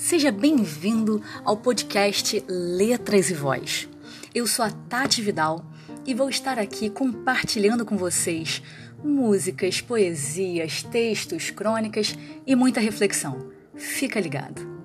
Seja bem-vindo ao podcast Letras e Voz. Eu sou a Tati Vidal e vou estar aqui compartilhando com vocês músicas, poesias, textos, crônicas e muita reflexão. Fica ligado!